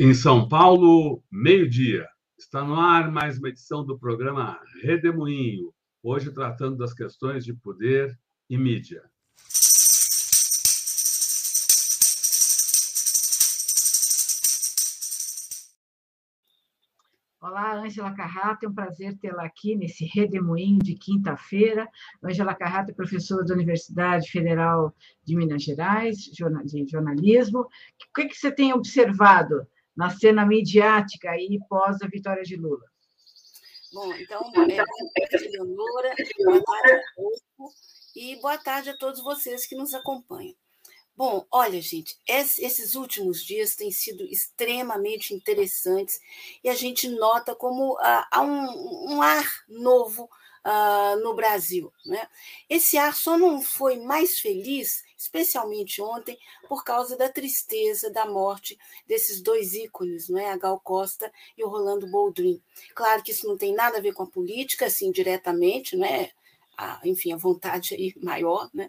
Em São Paulo, meio-dia. Está no ar mais uma edição do programa Redemoinho, hoje tratando das questões de poder e mídia. Olá, Ângela Carrato, é um prazer tê-la aqui nesse Redemoinho de quinta-feira. Ângela Carrato é professora da Universidade Federal de Minas Gerais, de jornalismo. O que você tem observado na cena midiática aí pós a vitória de Lula? Bom, então, é, boa tarde, Leonora, boa tarde e boa tarde a todos vocês que nos acompanham. Bom, olha, gente, esses últimos dias têm sido extremamente interessantes e a gente nota como ah, há um, um ar novo uh, no Brasil. Né? Esse ar só não foi mais feliz, especialmente ontem, por causa da tristeza da morte desses dois ícones, né? a Gal Costa e o Rolando Boldrin. Claro que isso não tem nada a ver com a política, assim, diretamente, né? A, enfim, a vontade aí maior, né?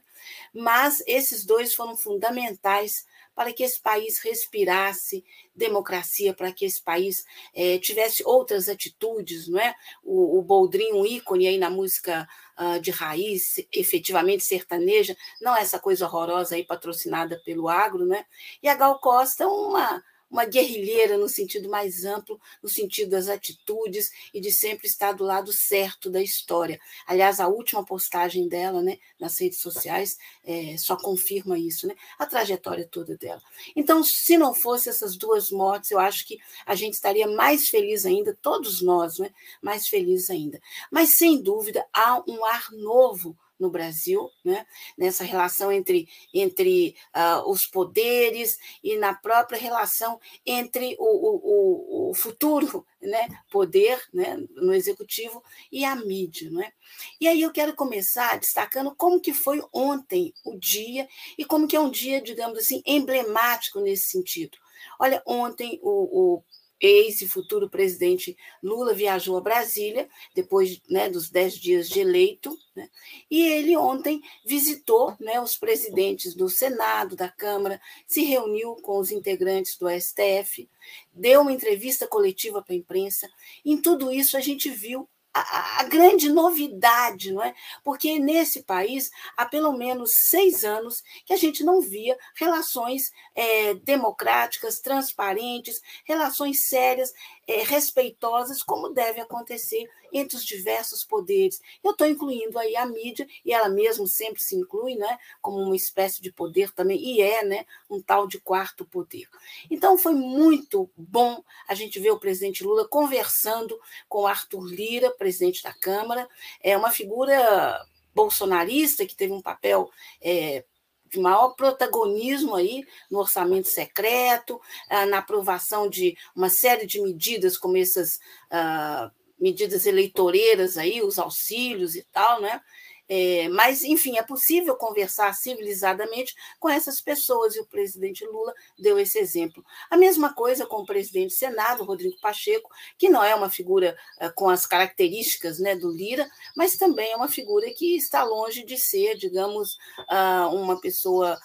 Mas esses dois foram fundamentais para que esse país respirasse democracia, para que esse país é, tivesse outras atitudes, não é? O, o Boldrin, um ícone aí na música uh, de raiz, efetivamente sertaneja, não essa coisa horrorosa aí patrocinada pelo agro, né? E a Gal Costa, uma uma guerrilheira no sentido mais amplo, no sentido das atitudes e de sempre estar do lado certo da história. Aliás, a última postagem dela né, nas redes sociais é, só confirma isso, né, a trajetória toda dela. Então, se não fosse essas duas mortes, eu acho que a gente estaria mais feliz ainda, todos nós, né, mais felizes ainda. Mas, sem dúvida, há um ar novo no Brasil, né? nessa relação entre, entre uh, os poderes e na própria relação entre o, o, o futuro né? poder né? no executivo e a mídia. Né? E aí eu quero começar destacando como que foi ontem o dia e como que é um dia, digamos assim, emblemático nesse sentido. Olha, ontem o, o ex e futuro presidente Lula viajou a Brasília, depois né, dos dez dias de eleito, né, e ele ontem visitou né, os presidentes do Senado, da Câmara, se reuniu com os integrantes do STF, deu uma entrevista coletiva para a imprensa. Em tudo isso, a gente viu a, a, grande novidade, não é? Porque nesse país há pelo menos seis anos que a gente não via relações é, democráticas, transparentes, relações sérias é, respeitosas, como deve acontecer entre os diversos poderes. Eu estou incluindo aí a mídia, e ela mesma sempre se inclui, né, como uma espécie de poder também, e é né, um tal de quarto poder. Então, foi muito bom a gente ver o presidente Lula conversando com Arthur Lira, presidente da Câmara, é uma figura bolsonarista que teve um papel é, de maior protagonismo aí no orçamento secreto, ah, na aprovação de uma série de medidas, como essas uh, medidas eleitoreiras aí, os auxílios e tal, né? É, mas, enfim, é possível conversar civilizadamente com essas pessoas, e o presidente Lula deu esse exemplo. A mesma coisa com o presidente do Senado, Rodrigo Pacheco, que não é uma figura uh, com as características né, do Lira, mas também é uma figura que está longe de ser, digamos, uh, uma pessoa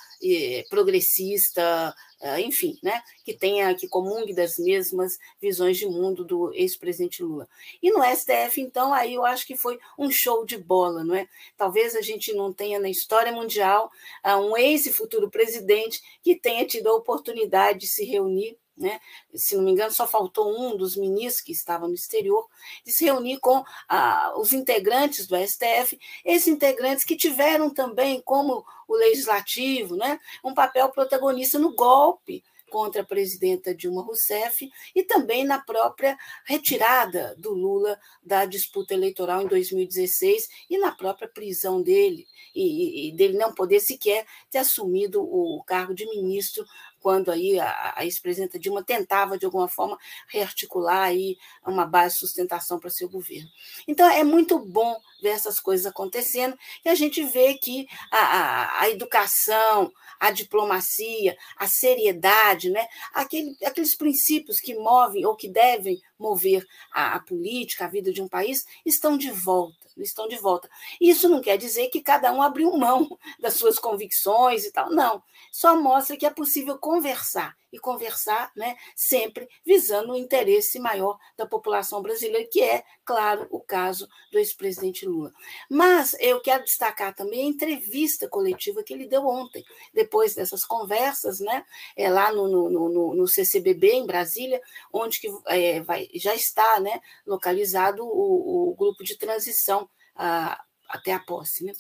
progressista, ah, enfim, né, que tenha, que comungue das mesmas visões de mundo do ex-presidente Lula. E no STF, então, aí eu acho que foi um show de bola, não é? Talvez a gente não tenha na história mundial ah, um ex e futuro presidente que tenha tido a oportunidade de se reunir né? se não me engano, só faltou um dos ministros que estava no exterior, de se reunir com ah, os integrantes do STF, esses integrantes que tiveram também, como o legislativo, né, um papel protagonista no golpe contra a presidenta Dilma Rousseff e também na própria retirada do Lula da disputa eleitoral em 2016 e na própria prisão dele, e, e dele não poder sequer ter assumido o cargo de ministro quando aí a, a ex-presidenta Dilma tentava, de alguma forma, rearticular aí uma base de sustentação para seu governo. Então, é muito bom ver essas coisas acontecendo e a gente vê que a, a, a educação, a diplomacia, a seriedade, né? Aquele, aqueles princípios que movem ou que devem mover a, a política, a vida de um país, estão de volta estão de volta. Isso não quer dizer que cada um abriu mão das suas convicções e tal, não. Só mostra que é possível conversar e conversar né, sempre visando o interesse maior da população brasileira, que é, claro, o caso do ex-presidente Lula. Mas eu quero destacar também a entrevista coletiva que ele deu ontem, depois dessas conversas, né, é, lá no, no, no, no CCBB, em Brasília, onde que, é, vai, já está né, localizado o, o grupo de transição a, até a posse. Né?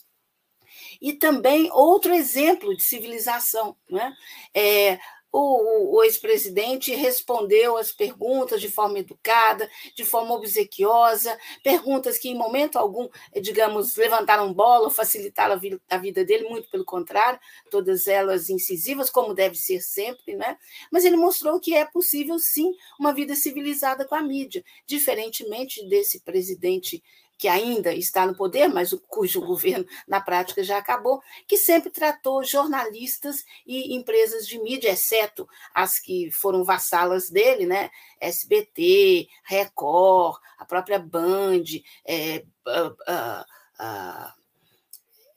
E também outro exemplo de civilização. Né? É, o, o ex-presidente respondeu as perguntas de forma educada, de forma obsequiosa, perguntas que, em momento algum, digamos, levantaram bola, facilitaram a a vida dele, muito pelo contrário, todas elas incisivas, como deve ser sempre, né? Mas ele mostrou que é possível, sim, uma vida civilizada com a mídia, diferentemente desse presidente que ainda está no poder, mas cujo governo na prática já acabou, que sempre tratou jornalistas e empresas de mídia, exceto as que foram vassalas dele, né? SBT, Record, a própria Band, é, uh, uh, uh,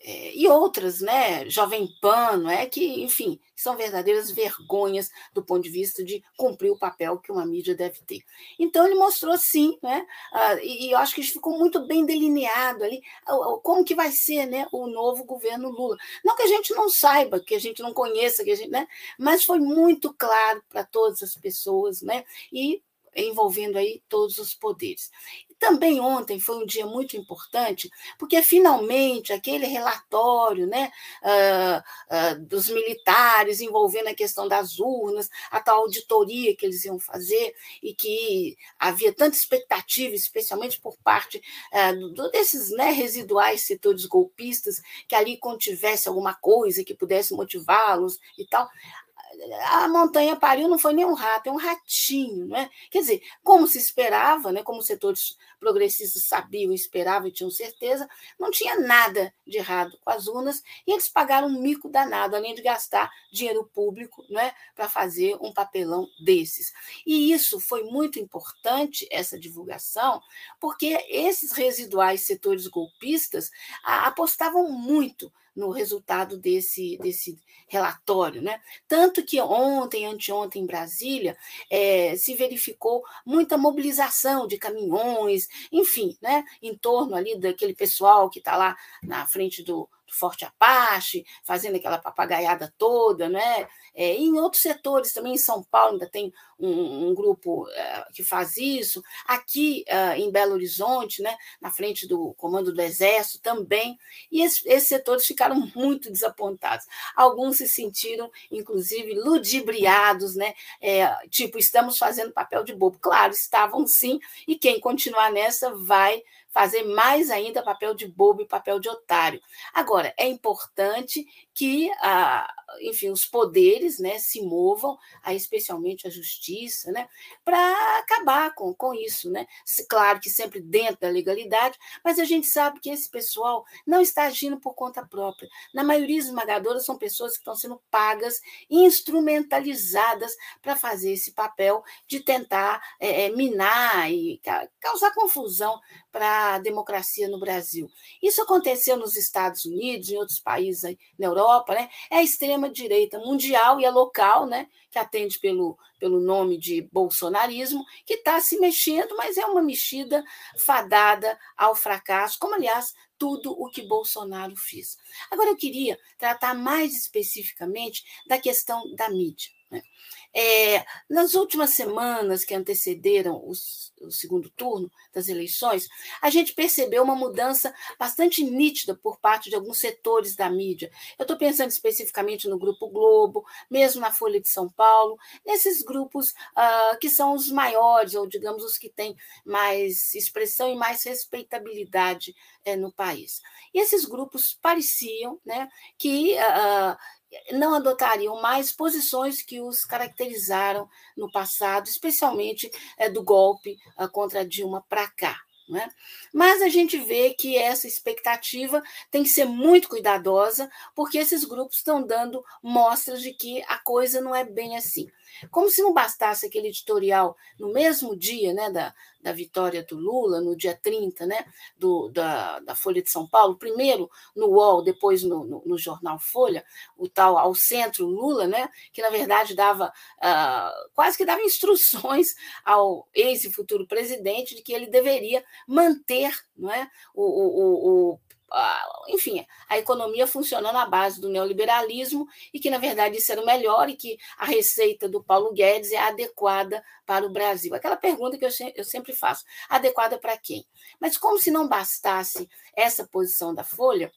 é, e outras, né, Jovem Pan, é que, enfim, são verdadeiras vergonhas do ponto de vista de cumprir o papel que uma mídia deve ter. Então ele mostrou sim, né, uh, e, e, eu acho que ficou muito bem delineado ali como que vai ser, né, o novo governo Lula. Não que a gente não saiba, que a gente não conheça, que a gente, né, mas foi muito claro para todas as pessoas, né, e envolvendo aí todos os poderes. Também ontem foi um dia muito importante, porque finalmente aquele relatório né, uh, uh, dos militares envolvendo a questão das urnas, a tal auditoria que eles iam fazer, e que havia tanta expectativa, especialmente por parte uh, desses né, residuais setores golpistas, que ali contivesse alguma coisa que pudesse motivá-los e tal a montanha pariu não foi nem um rato, é um ratinho, né? Quer dizer, como se esperava, né? Como os setores progressistas sabiam, esperavam e tinham certeza, não tinha nada de errado com as urnas e eles pagaram um mico danado, além de gastar dinheiro público, né? Para fazer um papelão desses. E isso foi muito importante essa divulgação, porque esses residuais setores golpistas apostavam muito no resultado desse, desse relatório. Né? Tanto que ontem, anteontem, em Brasília, é, se verificou muita mobilização de caminhões, enfim, né? em torno ali daquele pessoal que está lá na frente do, do Forte Apache, fazendo aquela papagaiada toda, né? É, em outros setores também, em São Paulo ainda tem um, um grupo uh, que faz isso, aqui uh, em Belo Horizonte, né, na frente do comando do Exército também, e esses, esses setores ficaram muito desapontados. Alguns se sentiram, inclusive, ludibriados, né? É, tipo, estamos fazendo papel de bobo. Claro, estavam sim, e quem continuar nessa vai fazer mais ainda papel de bobo e papel de otário. Agora, é importante que, ah, enfim, os poderes né, se movam, especialmente a justiça, né, para acabar com, com isso. Né? Claro que sempre dentro da legalidade, mas a gente sabe que esse pessoal não está agindo por conta própria. Na maioria esmagadora, são pessoas que estão sendo pagas, instrumentalizadas para fazer esse papel de tentar é, minar e causar confusão para a democracia no Brasil. Isso aconteceu nos Estados Unidos, em outros países aí, na Europa, né? É a extrema-direita mundial e a local, né? Que atende pelo, pelo nome de bolsonarismo, que está se mexendo, mas é uma mexida fadada ao fracasso, como, aliás, tudo o que Bolsonaro fez. Agora, eu queria tratar mais especificamente da questão da mídia. Né? É, nas últimas semanas que antecederam os, o segundo turno das eleições, a gente percebeu uma mudança bastante nítida por parte de alguns setores da mídia. Eu estou pensando especificamente no Grupo Globo, mesmo na Folha de São Paulo, nesses grupos uh, que são os maiores, ou digamos os que têm mais expressão e mais respeitabilidade uh, no país. E esses grupos pareciam né, que uh, não adotariam mais posições que os caracterizaram no passado, especialmente é, do golpe uh, contra Dilma para cá. Não é? Mas a gente vê que essa expectativa tem que ser muito cuidadosa, porque esses grupos estão dando mostras de que a coisa não é bem assim. Como se não bastasse aquele editorial no mesmo dia né, da, da vitória do Lula, no dia 30, né, do, da, da Folha de São Paulo, primeiro no UOL, depois no, no, no jornal Folha, o tal ao centro Lula, né, que na verdade dava uh, quase que dava instruções ao ex e futuro presidente de que ele deveria manter não é, o, o, o enfim, a economia funcionando à base do neoliberalismo e que, na verdade, isso era o melhor e que a receita do Paulo Guedes é adequada para o Brasil. Aquela pergunta que eu sempre faço: adequada para quem? Mas, como se não bastasse essa posição da Folha,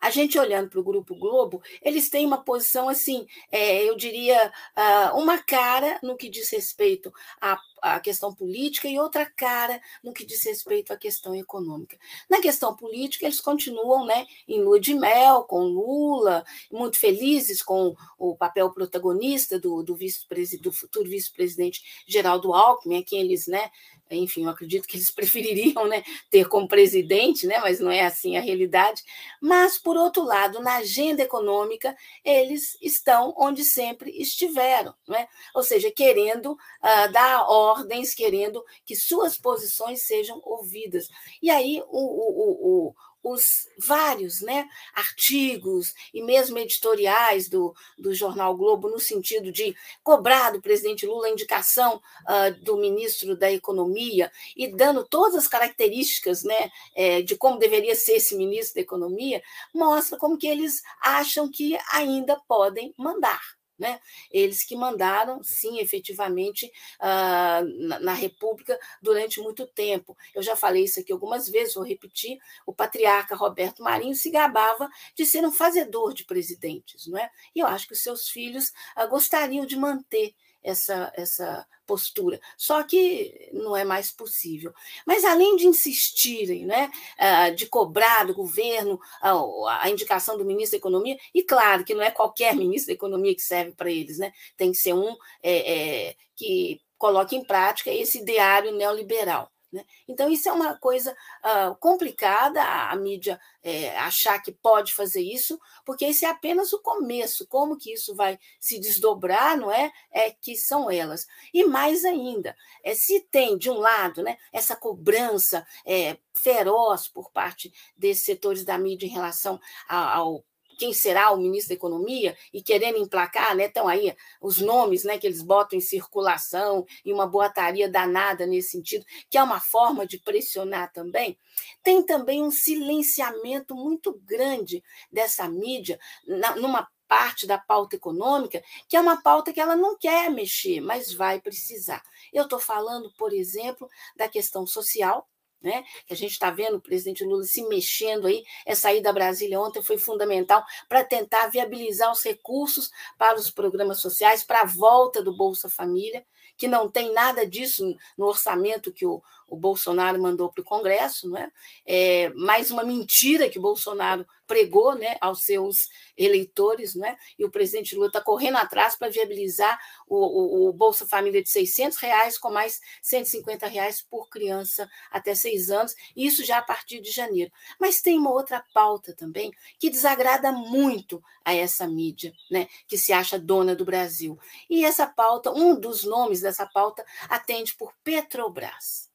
a gente olhando para o Grupo Globo, eles têm uma posição assim, é, eu diria, uh, uma cara no que diz respeito à, à questão política e outra cara no que diz respeito à questão econômica. Na questão política, eles continuam né, em lua de mel com Lula, muito felizes com o papel protagonista do, do, vice do futuro vice-presidente Geraldo Alckmin, a quem eles né, enfim, eu acredito que eles prefeririam né, ter como presidente, né, mas não é assim a realidade. Mas, por outro lado, na agenda econômica, eles estão onde sempre estiveram, né? ou seja, querendo uh, dar ordens, querendo que suas posições sejam ouvidas. E aí, o, o, o, os vários né, artigos e mesmo editoriais do, do jornal Globo, no sentido de cobrar do presidente Lula a indicação uh, do ministro da Economia e dando todas as características né, é, de como deveria ser esse ministro da Economia, mostra como que eles acham que ainda podem mandar. Né? Eles que mandaram, sim, efetivamente, uh, na, na, República durante muito tempo. Eu já falei isso aqui algumas vezes, vou repetir: o patriarca Roberto Marinho se gabava de ser um fazedor de presidentes, não é? E eu acho que os seus filhos uh, gostariam de manter essa, essa postura. Só que não é mais possível. Mas além de insistirem, né, ah, de cobrar do governo a indicação do ministro da Economia, e claro que não é qualquer ministro da Economia que serve para eles, né? tem que ser um é, é, que coloque em prática esse ideário neoliberal. Né? Então, isso é uma coisa uh, complicada, a, a mídia é, achar que pode fazer isso, porque esse é apenas o começo. Como que isso vai se desdobrar, não é? É que são elas. E mais ainda, é, se tem, de um lado, né, essa cobrança é, feroz por parte desses setores da mídia em relação ao quem será o ministro da Economia e querendo emplacar, né? Estão aí os nomes né, que eles botam em circulação e uma boataria danada nesse sentido, que é uma forma de pressionar também. Tem também um silenciamento muito grande dessa mídia na, numa parte da pauta econômica, que é uma pauta que ela não quer mexer, mas vai precisar. Eu estou falando, por exemplo, da questão social, né? Que a gente está vendo o presidente Lula se mexendo aí. Essa ida a Brasília ontem foi fundamental para tentar viabilizar os recursos para os programas sociais, para a volta do Bolsa Família, que não tem nada disso no orçamento que o, o Bolsonaro mandou para o Congresso, não é? é? mais uma mentira que o Bolsonaro pregou né, aos seus eleitores, não é? e o presidente Lula está correndo atrás para viabilizar o, o, o, Bolsa Família de 600 reais com mais 150 reais por criança até seis anos, isso já a partir de janeiro. Mas tem uma outra pauta também que desagrada muito a essa mídia, né, que se acha dona do Brasil. E essa pauta, um dos nomes dessa pauta, atende por Petrobras.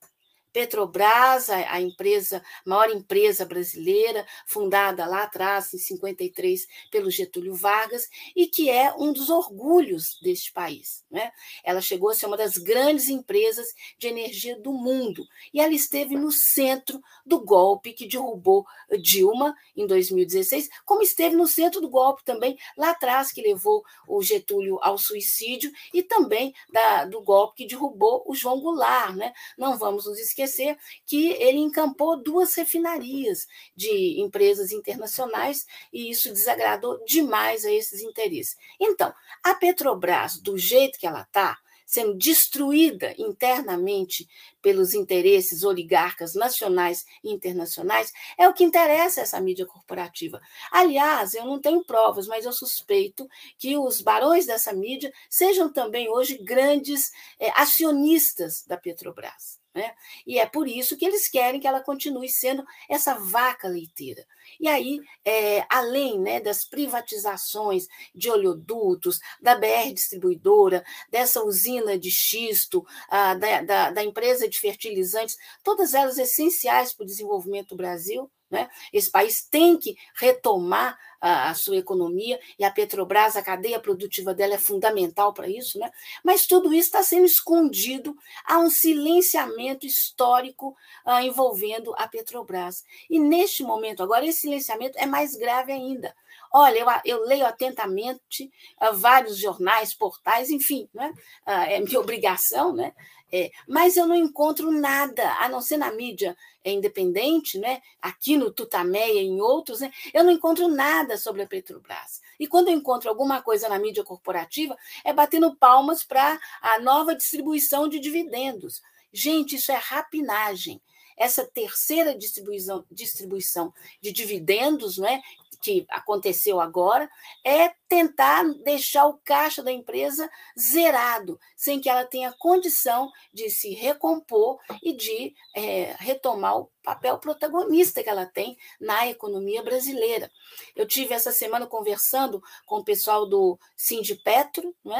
Petrobras, a, empresa, maior empresa brasileira, fundada lá atrás, em 53, pelo Getúlio Vargas, e que é um dos orgulhos deste país. Né? Ela chegou a ser uma das grandes empresas de energia do mundo, e ela esteve no centro do golpe que derrubou Dilma em 2016, como esteve no centro do golpe também lá atrás, que levou o Getúlio ao suicídio, e também da, do golpe que derrubou o João Goulart. Né? Não vamos nos esquecer esquecer que ele encampou duas refinarias de empresas internacionais e isso desagradou demais a esses interesses. Então, a Petrobras, do jeito que ela está, sendo destruída internamente pelos interesses oligarcas nacionais e internacionais, é o que interessa essa mídia corporativa. Aliás, eu não tenho provas, mas eu suspeito que os barões dessa mídia sejam também hoje grandes é, acionistas da Petrobras. Né? E é por isso que eles querem que ela continue sendo essa vaca leiteira. E aí, é, além né, das privatizações de oleodutos, da BR distribuidora, dessa usina de xisto, da, da, da empresa de fertilizantes, todas elas essenciais para o desenvolvimento do Brasil, né? Esse país tem que retomar a, a, sua economia e a Petrobras, a cadeia produtiva dela é fundamental para isso, né? mas tudo isso está sendo escondido. Há um silenciamento histórico uh, envolvendo a Petrobras. E neste momento, agora, esse silenciamento é mais grave ainda. Olha, eu, eu leio atentamente uh, vários jornais, portais, enfim, né? Uh, é minha obrigação, né? É, mas eu não encontro nada, a não ser na mídia independente, né? aqui no Tutameia e em outros, né? eu não encontro nada sobre a Petrobras. E quando eu encontro alguma coisa na mídia corporativa, é batendo palmas para a nova distribuição de dividendos. Gente, isso é rapinagem essa terceira distribuição, distribuição de dividendos, não é? Que aconteceu agora, é tentar deixar o caixa da empresa zerado, sem que ela tenha condição de se recompor e de é, retomar o papel protagonista que ela tem na economia brasileira. Eu tive essa semana conversando com o pessoal do Sindipetro, não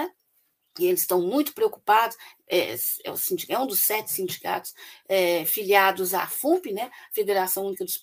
e eles estão muito preocupados, é, é, é um dos sete sindicatos é, filiados à FUMP, né, Federação Única dos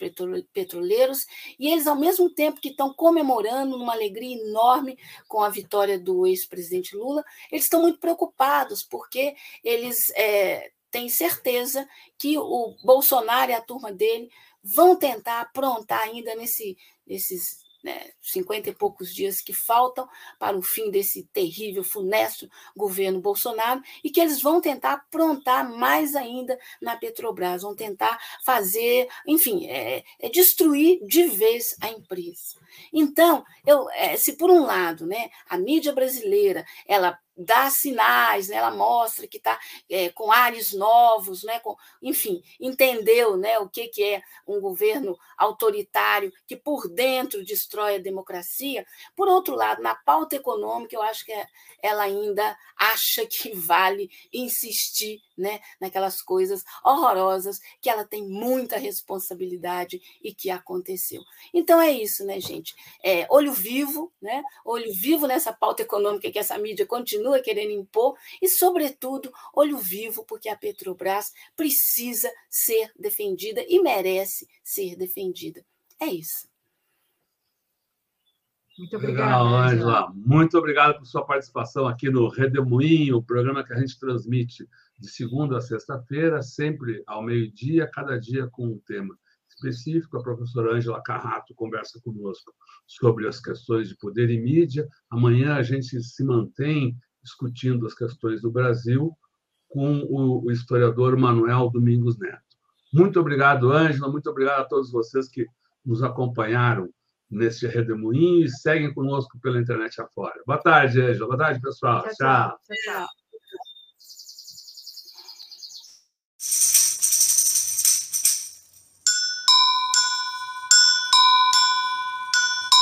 Petroleiros, e eles, ao mesmo tempo que estão comemorando uma alegria enorme com a vitória do ex-presidente Lula, eles estão muito preocupados, porque eles é, têm certeza que o Bolsonaro e a turma dele vão tentar aprontar ainda nesse, nesses né, 50 e poucos dias que faltam para o fim desse terrível, funesto governo Bolsonaro, e que eles vão tentar aprontar mais ainda na Petrobras, vão tentar fazer, enfim, é, é destruir de vez a empresa. Então, eu, é, se por um lado, né, a mídia brasileira ela dá sinais, né? ela mostra que está é, com ares novos, né? com, enfim, entendeu né? o que, que é um governo autoritário que por dentro destrói a democracia. Por outro lado, na pauta econômica, eu acho que é, ela ainda acha que vale insistir né? naquelas coisas horrorosas que ela tem muita responsabilidade e que aconteceu. Então é isso, né, gente? É, olho vivo, né? olho vivo nessa pauta econômica que essa mídia continua continua querendo impor, e, sobretudo, olho vivo, porque a Petrobras precisa ser defendida e merece ser defendida. É isso. Muito obrigada, Ângela. Muito obrigado por sua participação aqui no Redemoinho, o programa que a gente transmite de segunda a sexta-feira, sempre ao meio-dia, cada dia com um tema específico. A professora Ângela Carrato conversa conosco sobre as questões de poder e mídia. Amanhã a gente se mantém discutindo as questões do Brasil com o historiador Manuel Domingos Neto. Muito obrigado, Ângela, muito obrigado a todos vocês que nos acompanharam neste redemoinho e seguem conosco pela internet afora. Boa tarde, Ângela. Boa tarde, pessoal. tchau. tchau. tchau.